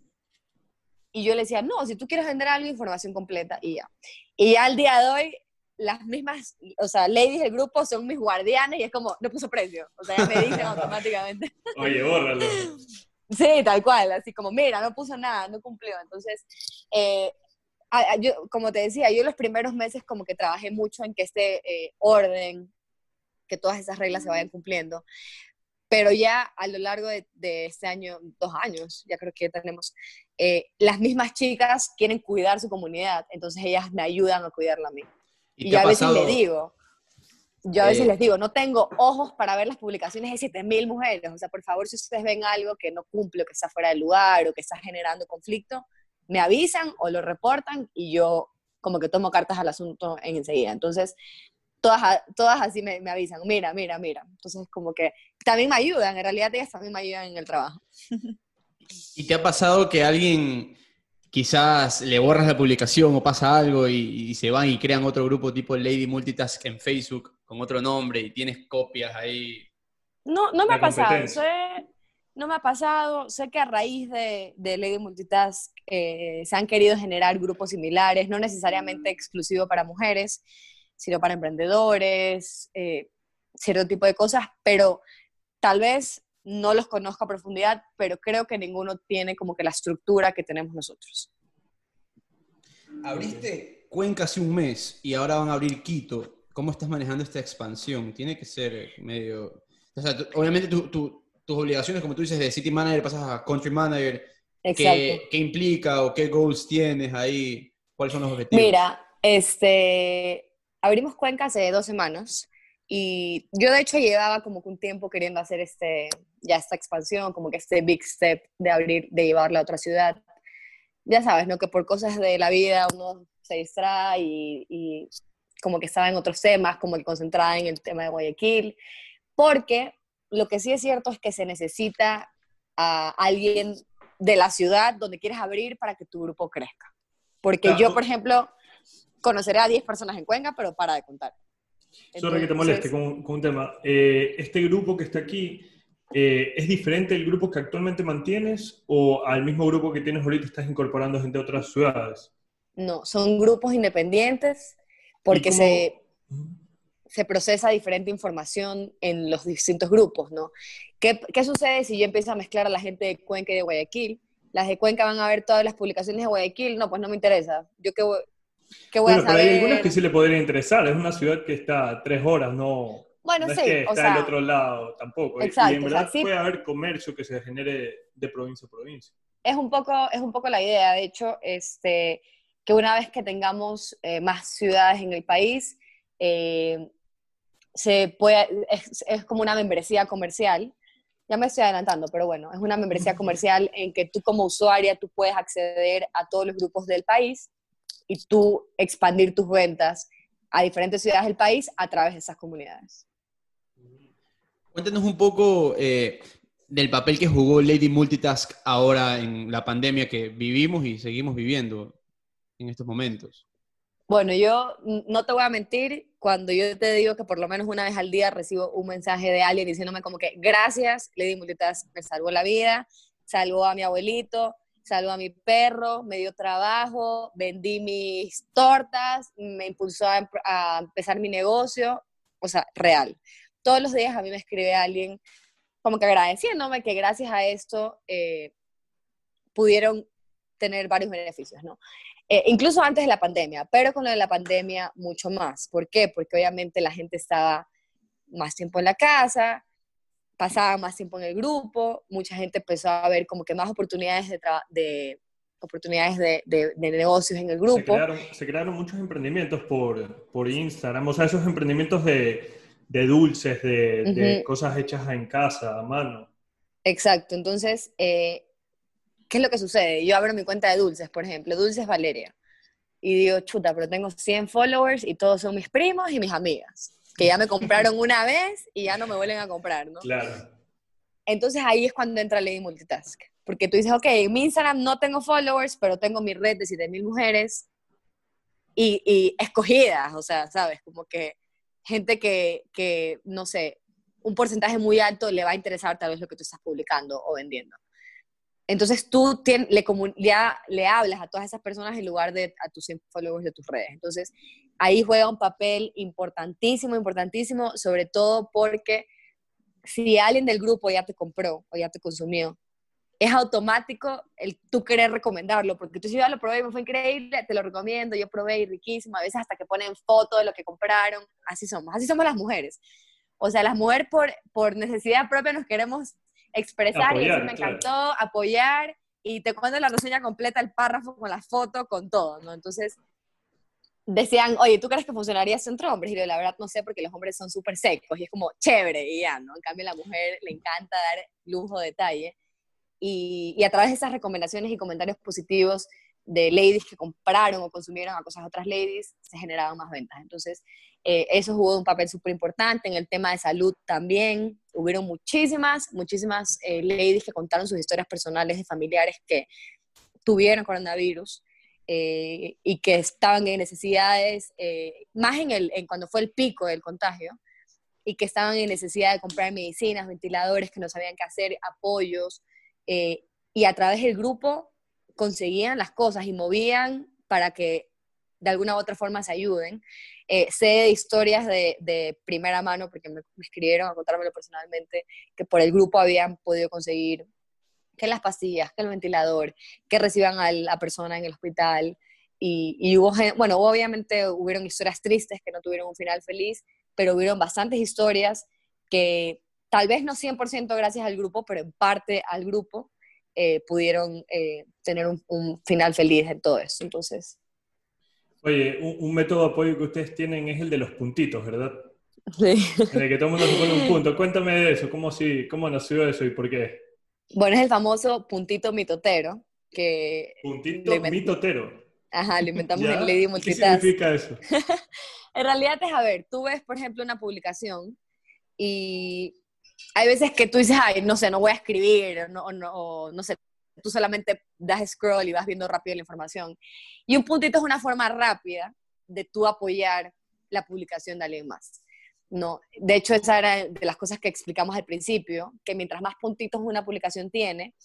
Y yo le decía, no, si tú quieres vender algo, información completa y ya. Y ya al día de hoy, las mismas, o sea, ladies del grupo son mis guardianes y es como, no puso precio. O sea, ya me dicen automáticamente. Oye, bórralo. Sí, tal cual, así como, mira, no puso nada, no cumplió. Entonces, eh, a- a- yo, como te decía, yo los primeros meses como que trabajé mucho en que este eh, orden, que todas esas reglas se vayan cumpliendo. Pero ya a lo largo de, de este año, dos años, ya creo que tenemos, eh, las mismas chicas quieren cuidar su comunidad, entonces ellas me ayudan a cuidarla a mí. Y, ha a veces pasado- le digo, yo a veces Eh, les digo, no tengo ojos para ver las publicaciones de 7000 mujeres. O sea, por favor, si ustedes ven algo que no cumple, o que está fuera de lugar, o que está generando conflicto, me avisan o lo reportan y yo como que tomo cartas al asunto en enseguida. Entonces, todas, todas así me, me avisan, mira, mira, mira. Entonces, como que también me ayudan, en realidad ellas también me ayudan en el trabajo. ¿Y te ha pasado que alguien quizás le borras la publicación o pasa algo y, y se van y crean otro grupo tipo Lady Multitask en Facebook con otro nombre y tienes copias ahí? No, no me ha pasado. Sé, no me ha pasado. Sé que a raíz de, de Lady Multitask eh, se han querido generar grupos similares, no necesariamente exclusivo para mujeres, sino para emprendedores, eh, cierto tipo de cosas, pero tal vez no los conozco a profundidad, pero creo que ninguno tiene como que la estructura que tenemos nosotros. Abriste Cuenca hace un mes y ahora van a abrir Quito. ¿Cómo estás manejando esta expansión? Tiene que ser medio... O sea, tú- obviamente tu- tu- tus obligaciones, como tú dices, de City Manager pasas a Country Manager. ¿Qué, qué implica o qué goals tienes ahí? ¿Cuáles son los objetivos? Mira, este, abrimos Cuenca hace dos semanas y yo de hecho llevaba como que un tiempo queriendo hacer este, ya esta expansión, como que este big step de abrir, de llevarla a otra ciudad. Ya sabes, ¿no? Que por cosas de la vida uno se distrae y, y como que estaba en otros temas, como que concentrada en el tema de Guayaquil, porque lo que sí es cierto es que se necesita a alguien de la ciudad donde quieres abrir para que tu grupo crezca. Porque Claro. yo, por ejemplo, conoceré a 10 personas en Cuenca, pero para de contar. Sorry que te moleste Entonces, con, con un tema. Eh, ¿Este grupo que está aquí eh, es diferente del grupo que actualmente mantienes o al mismo grupo que tienes ahorita estás incorporando gente de otras ciudades? No, son grupos independientes porque se, se procesa diferente información en los distintos grupos, ¿no? ¿Qué, ¿Qué sucede si yo empiezo a mezclar a la gente de Cuenca y de Guayaquil? Las de Cuenca van a ver todas las publicaciones de Guayaquil, no, pues no me interesa. ¿Yo voy, qué voy Bueno, a pero saber? hay algunas que sí le podrían interesar. Es una ciudad que está a tres horas, no, bueno, no sí, es que o está sea, del otro lado tampoco. Exacto, y en o sea, verdad sí. puede haber comercio que se genere de provincia a provincia. es un poco, es un poco la idea. De hecho, este, que una vez que tengamos eh, más ciudades en el país, eh, se puede, es, es como una membresía comercial. Ya me estoy adelantando, pero bueno, es una membresía comercial en que tú como usuaria tú puedes acceder a todos los grupos del país y tú expandir tus ventas a diferentes ciudades del país a través de esas comunidades. Cuéntanos un poco eh, del papel que jugó Lady Multitask ahora en la pandemia que vivimos y seguimos viviendo en estos momentos. Bueno, yo no te voy a mentir, cuando yo te digo que por lo menos una vez al día recibo un mensaje de alguien diciéndome como que gracias, Lady Multitask me salvó la vida, salvó a mi abuelito, salvó a mi perro, me dio trabajo, vendí mis tortas, me impulsó a, empezar mi negocio, o sea, real. Todos los días a mí me escribe alguien como que agradeciéndome que gracias a esto eh, pudieron tener varios beneficios, ¿no? Eh, incluso antes de la pandemia, pero con lo de la pandemia mucho más. ¿Por qué? Porque obviamente la gente estaba más tiempo en la casa, pasaba más tiempo en el grupo, mucha gente empezó a ver como que más oportunidades de, de oportunidades de, de, negocios en el grupo. Se crearon, muchos emprendimientos por, por, Instagram, o sea, esos emprendimientos de, dulces, de, cosas hechas en casa, a mano. Exacto, entonces, eh, ¿qué es lo que sucede? Yo abro mi cuenta de dulces, por ejemplo, Dulces Valeria, y digo, chuta, pero tengo 100 followers y todos son mis primos y mis amigas que ya me compraron una vez y ya no me vuelven a comprar, ¿no? Claro. Entonces ahí es cuando entra Lady Multitask. Porque tú dices, ok, en mi Instagram no tengo followers, pero tengo mi red de 7000 mujeres y, y, escogidas, o sea, ¿sabes? Como que gente que, que, no sé, un porcentaje muy alto le va a interesar tal vez lo que tú estás publicando o vendiendo. Entonces tú le, ya, le hablas a todas esas personas en lugar de a tus followers de tus redes. Entonces ahí juega un papel importantísimo, importantísimo, sobre todo porque si alguien del grupo ya te compró o ya te consumió, es automático el tú querer recomendarlo, porque tú si ya lo probé y me fue increíble, te lo recomiendo, yo probé y riquísimo, a veces hasta que ponen foto de lo que compraron, así somos, así somos las mujeres. O sea, las mujeres por, por necesidad propia nos queremos expresar y decir, me encantó, apoyar, y te cuento la reseña completa, el párrafo con la foto, con todo, ¿no? Entonces, decían, oye, ¿tú crees que funcionaría entre hombres? Y yo, la verdad no sé, porque los hombres son súper secos y es como chévere y ya, ¿no? En cambio, a la mujer le encanta dar lujo, detalle. Y, y, a través de esas recomendaciones y comentarios positivos de ladies que compraron o consumieron a cosas de otras ladies, se generaban más ventas. Entonces, eh, eso jugó un papel súper importante. En el tema de salud también, hubieron muchísimas, muchísimas eh, ladies que contaron sus historias personales de familiares que tuvieron coronavirus eh, y que estaban en necesidades, eh, más en, el, en cuando fue el pico del contagio, y que estaban en necesidad de comprar medicinas, ventiladores, que no sabían qué hacer, apoyos, eh, y a través del grupo conseguían las cosas y movían para que de alguna u otra forma se ayuden. sé de historias de, primera mano, porque me, me escribieron a contármelo personalmente, que por el grupo habían podido conseguir que las pastillas, que el ventilador, que reciban a la persona en el hospital. Y, hubo, bueno, obviamente hubieron historias tristes que no tuvieron un final feliz, pero hubieron bastantes historias que tal vez no 100% gracias al grupo, pero en parte al grupo eh, pudieron eh, tener un, final feliz en todo eso. Entonces... Oye, un, método de apoyo que ustedes tienen es el de los puntitos, ¿verdad? Sí. En el que todo el mundo se pone un punto. Cuéntame de eso, ¿cómo, si, cómo nació eso y por qué? Bueno, es el famoso puntito mitotero. Que puntito mitotero. Ajá, lo inventamos en Lady Multitask. ¿Qué significa eso? en realidad es, a ver, tú ves, por ejemplo, una publicación y hay veces que tú dices, ay, no sé, no voy a escribir, no, no, no sé, tú solamente das scroll y vas viendo rápido la información. Y un puntito es una forma rápida de tú apoyar la publicación de alguien más. No, de hecho, esa era de las cosas que explicamos al principio, que mientras más puntitos una publicación tiene,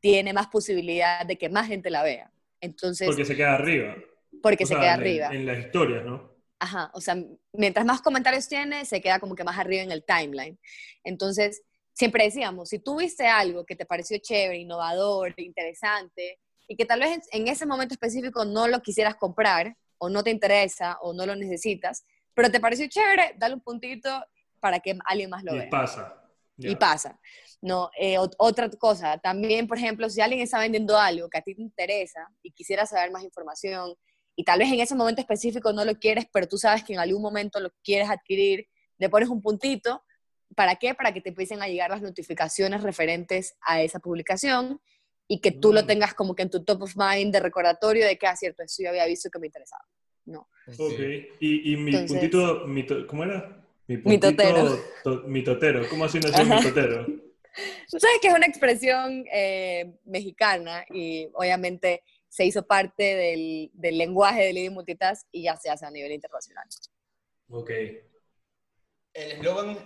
tiene más posibilidad de que más gente la vea. Entonces, porque se queda arriba. Porque se queda arriba. En las historias, ¿no? Ajá, o sea, mientras más comentarios tiene, se queda como que más arriba en el timeline. Entonces, siempre decíamos, si tú viste algo que te pareció chévere, innovador, interesante, y que tal vez en ese momento específico no lo quisieras comprar, o no te interesa, o no lo necesitas, pero te pareció chévere, dale un puntito para que alguien más lo vea. Y pasa. Y pasa. No, eh, otra cosa, también, por ejemplo, si alguien está vendiendo algo que a ti te interesa y quisiera saber más información, y tal vez en ese momento específico no lo quieres, pero tú sabes que en algún momento lo quieres adquirir, le pones un puntito. ¿Para qué? Para que te empiecen a llegar las notificaciones referentes a esa publicación y que tú lo Mm. tengas como que en tu top of mind de recordatorio de que, ah, cierto, eso yo había visto que me interesaba. No. Ok. Y, y mi Entonces- puntito, mi to- ¿cómo era? Mi Mitotero. to- mitotero. ¿Cómo así nació mitotero? Tú sabes que es una expresión eh, mexicana y obviamente se hizo parte del, del lenguaje de Lady Multitask y ya se hace a nivel internacional. Ok. El eslogan,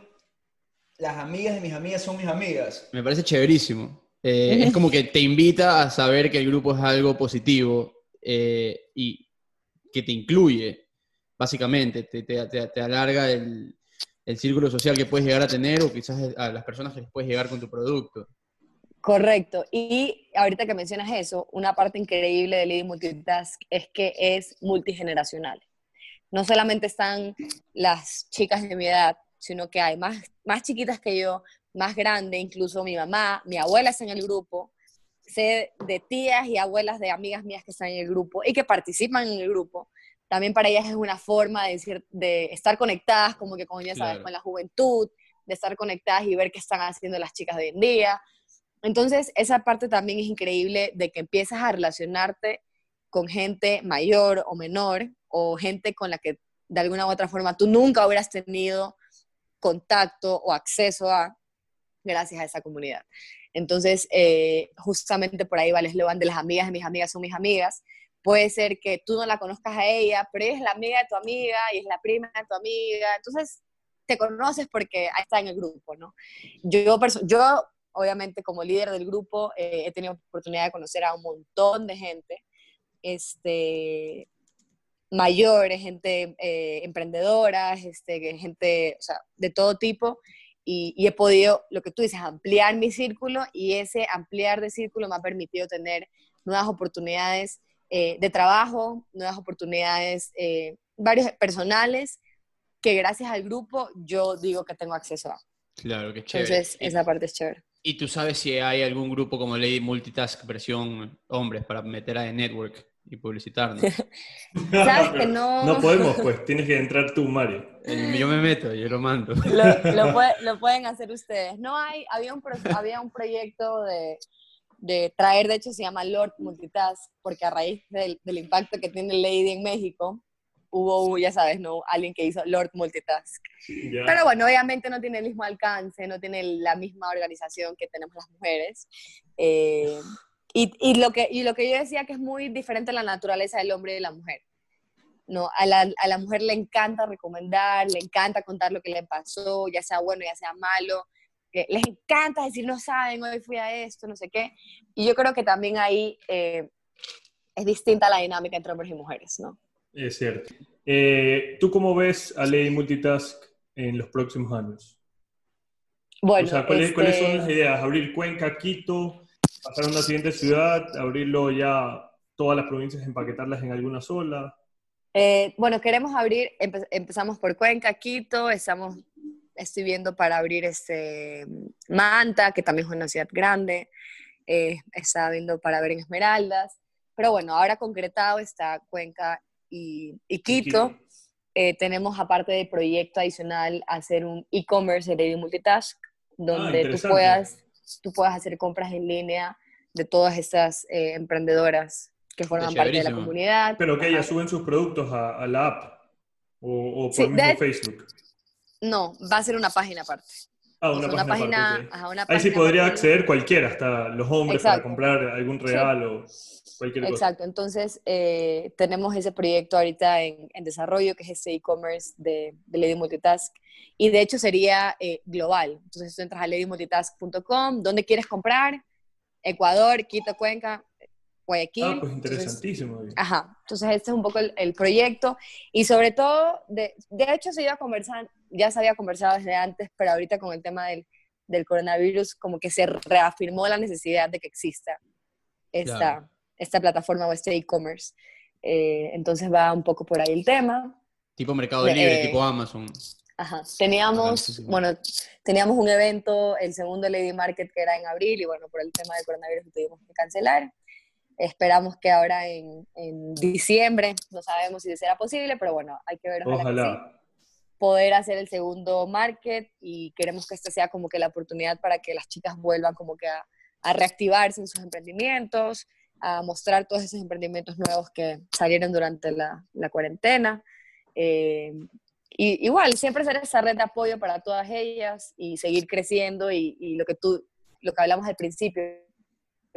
las amigas de mis amigas son mis amigas. Me parece chéverísimo. Eh, es como que te invita a saber que el grupo es algo positivo eh, y que te incluye, básicamente. Te, te- te- te alarga el, el círculo social que puedes llegar a tener o quizás a las personas que les puedes llegar con tu producto. Correcto. Y ahorita que mencionas eso, una parte increíble de Lady Multitask es que es multigeneracional. No solamente están las chicas de mi edad, sino que hay más, más chiquitas que yo, más grande, incluso mi mamá, mi abuela está en el grupo, sé de tías y abuelas de amigas mías que están en el grupo y que participan en el grupo. También para ellas es una forma de, decir, de estar conectadas, como que con, ya sabes, Claro. con la juventud, de estar conectadas y ver qué están haciendo las chicas de hoy en día. Entonces, esa parte también es increíble de que empiezas a relacionarte con gente mayor o menor o gente con la que de alguna u otra forma tú nunca hubieras tenido contacto o acceso a gracias a esa comunidad. Entonces, eh, justamente por ahí va el eslogan de las amigas de mis amigas son mis amigas. Puede ser que tú no la conozcas a ella, pero ella es la amiga de tu amiga y es la prima de tu amiga. Entonces, te conoces porque ahí está en el grupo, ¿no? Yo, yo obviamente, como líder del grupo, eh, he tenido oportunidad de conocer a un montón de gente, este, mayores, gente eh, emprendedora, este, gente, o sea, de todo tipo, y, y he podido, lo que tú dices, ampliar mi círculo, y ese ampliar de círculo me ha permitido tener nuevas oportunidades eh, de trabajo, nuevas oportunidades, eh, varios personales, que gracias al grupo yo digo que tengo acceso a. Claro, qué chévere. Entonces, esa parte es chévere. ¿Y tú sabes si hay algún grupo como Lady Multitask versión hombres para meter a The Network y publicitarnos? Sabes que no- No podemos, pues. Tienes que entrar tú, Mario. El- yo me meto, yo lo mando. lo, lo puede- lo pueden hacer ustedes. No hay, había un, pro- había un proyecto de, de traer, de hecho se llama Lord Multitask, porque a raíz del, del impacto que tiene Lady en México, hubo, ya sabes, ¿no? Alguien que hizo Lord Multitask. Ya. Pero bueno, obviamente no tiene el mismo alcance, no tiene la misma organización que tenemos las mujeres. Eh, y, y lo que, y lo que yo decía que es muy diferente a la naturaleza del hombre y de la mujer. No, a la, a la mujer le encanta recomendar, le encanta contar lo que le pasó, ya sea bueno, ya sea malo. les encanta decir, no saben, hoy fui a esto, no sé qué. Y yo creo que también ahí eh, es distinta la dinámica entre hombres y mujeres, ¿no? Es cierto. Eh, ¿Tú cómo ves a Lady Multitask en los próximos años? Bueno, o sea, ¿cuáles, cuáles este, son las ideas? ¿Abrir Cuenca, Quito, pasar a una siguiente ciudad, abrirlo ya todas las provincias, empaquetarlas en alguna sola? Eh, bueno, queremos abrir, empe- empezamos por Cuenca, Quito, estamos, estoy viendo para abrir este, Manta, que también es una ciudad grande, eh, está viendo para ver en Esmeraldas, pero bueno, ahora concretado está Cuenca y, y Quito. Eh, tenemos aparte del proyecto adicional hacer un e-commerce de Lady Multitask, donde tú puedas, tú puedas hacer compras en línea de todas estas eh, emprendedoras que forman parte de la comunidad. Pero que ellas suben sus productos a, a la app o, o por Sí, mismo de- Facebook. No, va a ser una página aparte. Ah, O una, sea, página, aparte, ok. ajá, una Ahí sí página podría acceder cualquiera, hasta los hombres para comprar algún regalo, cualquier cosa. Exacto, entonces eh, tenemos ese proyecto ahorita en, en desarrollo, que es este e-commerce de, de Lady Multitask, y de hecho sería eh, global. Entonces tú entras a ladymultitask.com, ¿dónde quieres comprar? Ecuador, Quito, Cuenca, Guayaquil. Ah, pues Entonces, interesantísimo. Ajá, entonces este es un poco el, el proyecto y sobre todo, de, de hecho se iba a conversar, ya se había conversado desde antes, pero ahorita con el tema del, del coronavirus como que se reafirmó la necesidad de que exista esta, Claro. Esta plataforma o este e-commerce. Eh, entonces va un poco por ahí el tema. Tipo Mercado De- Libre, eh, tipo Amazon. Ajá. Teníamos, bueno, teníamos un evento, el segundo Lady Market, que era en abril, y bueno, por el tema del coronavirus lo tuvimos que cancelar. Esperamos que ahora en, en diciembre, no sabemos si será posible, pero bueno, hay que ver. ojalá que sí. Ojalá. poder hacer el segundo market y queremos que esta sea como que la oportunidad para que las chicas vuelvan como que a, reactivarse en sus emprendimientos, a mostrar todos esos emprendimientos nuevos que salieron durante la, cuarentena. Eh, y igual, siempre ser esa red de apoyo para todas ellas y seguir creciendo y, y, lo que tú, lo que hablamos al principio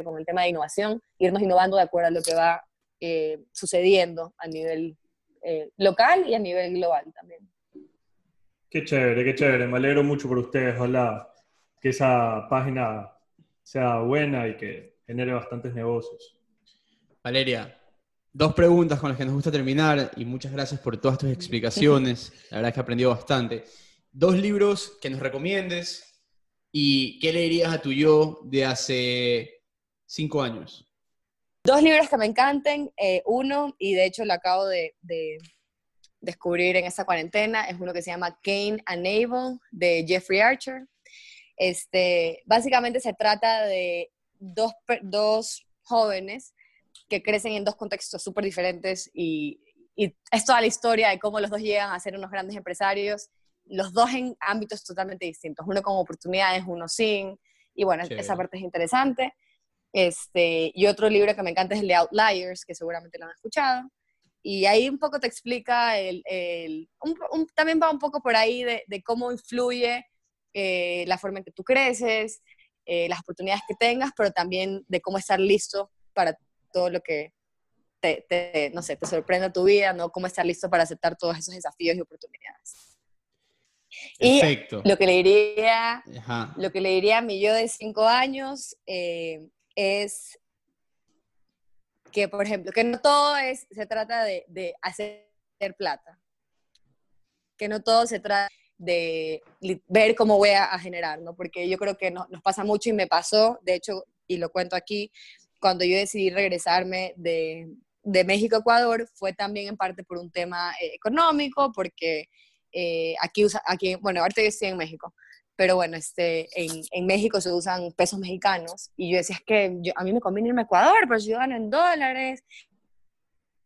con el tema de innovación, irnos innovando de acuerdo a lo que va eh, sucediendo a nivel eh, local y a nivel global también. Qué chévere, qué chévere. Me alegro mucho por ustedes. Ojalá que esa página sea buena y que genere bastantes negocios. Valeria, dos preguntas con las que nos gusta terminar y muchas gracias por todas tus explicaciones. La verdad es que he aprendido bastante. Dos libros que nos recomiendes y qué le dirías a tu yo de hace cinco años. Dos libros que me encanten, eh, uno, y de hecho lo acabo de, descubrir en esta cuarentena, es uno que se llama Cain and Abel, de Jeffrey Archer. Este, básicamente se trata de dos, dos jóvenes que crecen en dos contextos súper diferentes y, es toda la historia de cómo los dos llegan a ser unos grandes empresarios, los dos en ámbitos totalmente distintos, uno con oportunidades, uno sin, y bueno, esa parte es interesante. Este, y otro libro que me encanta es el de Outliers, que seguramente lo han escuchado. Y ahí un poco te explica, el, el también va un poco por ahí de, de cómo influye eh, la forma en que tú creces, eh, las oportunidades que tengas, pero también de cómo estar listo para todo lo que te, te, no sé, te sorprenda tu vida, ¿no? Cómo estar listo para aceptar todos esos desafíos y oportunidades. Perfecto. Y lo que le diría, lo que le diría a mi yo de cinco años, eh, es que, por ejemplo, que no todo es, se trata de, hacer plata, que no todo se trata de ver cómo voy a, generar, ¿no? Porque yo creo que nos pasa mucho y me pasó, de hecho, y lo cuento aquí, cuando yo decidí regresarme de, México a Ecuador, fue también en parte por un tema eh, económico, porque eh, aquí, usa, aquí, bueno, ahorita yo estoy en México, pero bueno, este, en, en, México se usan pesos mexicanos y yo decía, es que a mí me conviene irme a Ecuador, pero yo gano en dólares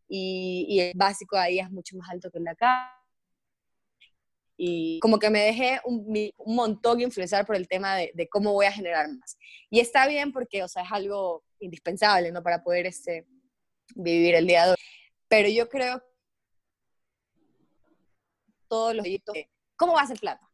y, y, el básico ahí es mucho más alto que el de acá. Y como que me dejé un, un montón influenciar por el tema de, de, cómo voy a generar más. Y está bien porque, o sea, es algo indispensable, ¿no? Para poder este, vivir el día de hoy. Pero yo creo todos los proyectos, ¿cómo va a ser plata?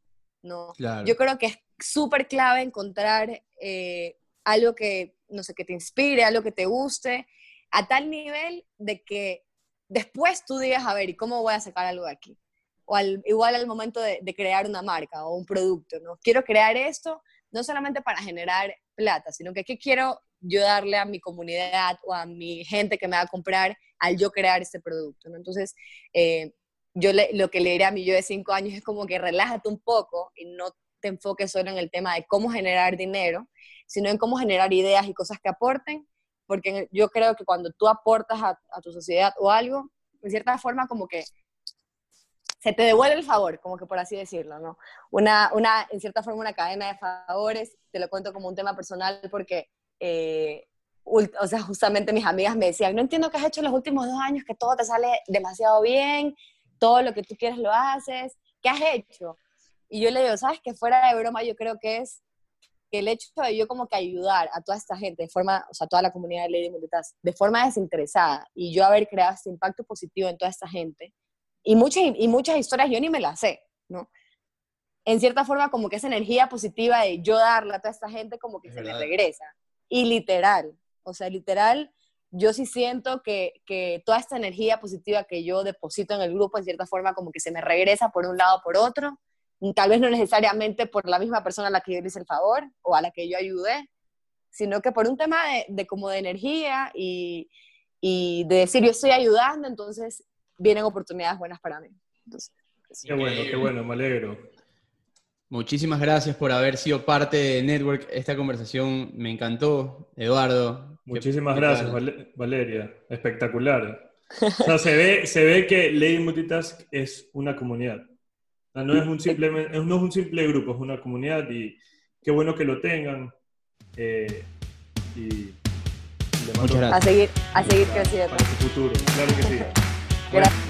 ¿no? Yo creo que es súper clave encontrar eh, algo que, no sé, que te inspire, algo que te guste, a tal nivel de que después tú digas, a ver, ¿y cómo voy a sacar algo de aquí? O al, igual al momento de, crear una marca o un producto, ¿no? Quiero crear esto no solamente para generar plata, sino que ¿qué quiero yo darle a mi comunidad o a mi gente que me va a comprar al yo crear este producto, ¿no? Entonces, eh, yo lo que le diría a mí yo de cinco años es como que relájate un poco y no te enfoques solo en el tema de cómo generar dinero, sino en cómo generar ideas y cosas que aporten, porque yo creo que cuando tú aportas a, tu sociedad o algo, en cierta forma como que se te devuelve el favor, como que por así decirlo, ¿no? Una, una, en cierta forma una cadena de favores, te lo cuento como un tema personal porque, eh, o sea, justamente mis amigas me decían, no entiendo qué has hecho en los últimos dos años, que todo te sale demasiado bien, todo lo que tú quieres lo haces, ¿qué has hecho? Y yo le digo, ¿sabes? Que fuera de broma yo creo que es que el hecho de yo como que ayudar a toda esta gente de forma, o sea, toda la comunidad de Lady Multitas, de forma desinteresada y yo haber creado ese impacto positivo en toda esta gente y muchas, y muchas historias yo ni me las sé, ¿no? En cierta forma como que esa energía positiva de yo darla a toda esta gente como que se me regresa. Y literal, o sea, literal, yo sí siento que, que, toda esta energía positiva que yo deposito en el grupo, en cierta forma, como que se me regresa por un lado o por otro. Tal vez no necesariamente por la misma persona a la que yo le hice el favor o a la que yo ayudé, sino que por un tema de, de como de energía y, y, de decir yo estoy ayudando, entonces vienen oportunidades buenas para mí. Entonces, qué bueno, qué bueno, me alegro. Muchísimas gracias por haber sido parte de Network. Esta conversación me encantó, Eduardo. Muchísimas gracias, Valeria. Espectacular. O se ve, se ve que Lady Multitask es una comunidad. no, es un simple, no es un simple grupo, es una comunidad y qué bueno que lo tengan. Eh, y Muchas gracias. A seguir, a seguir creciendo. Para su futuro, claro que sí. Gracias.